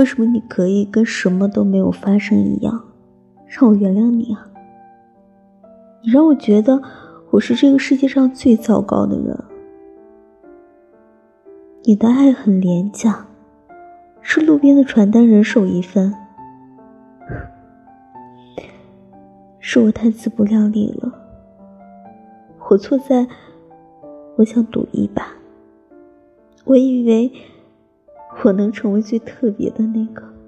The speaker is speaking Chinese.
为什么你可以跟什么都没有发生一样，让我原谅你啊？你让我觉得我是这个世界上最糟糕的人。你的爱很廉价，是路边的传单人手一份。是我太自不量力了，我错在我想赌一把。我以为我能成为最特别的那个。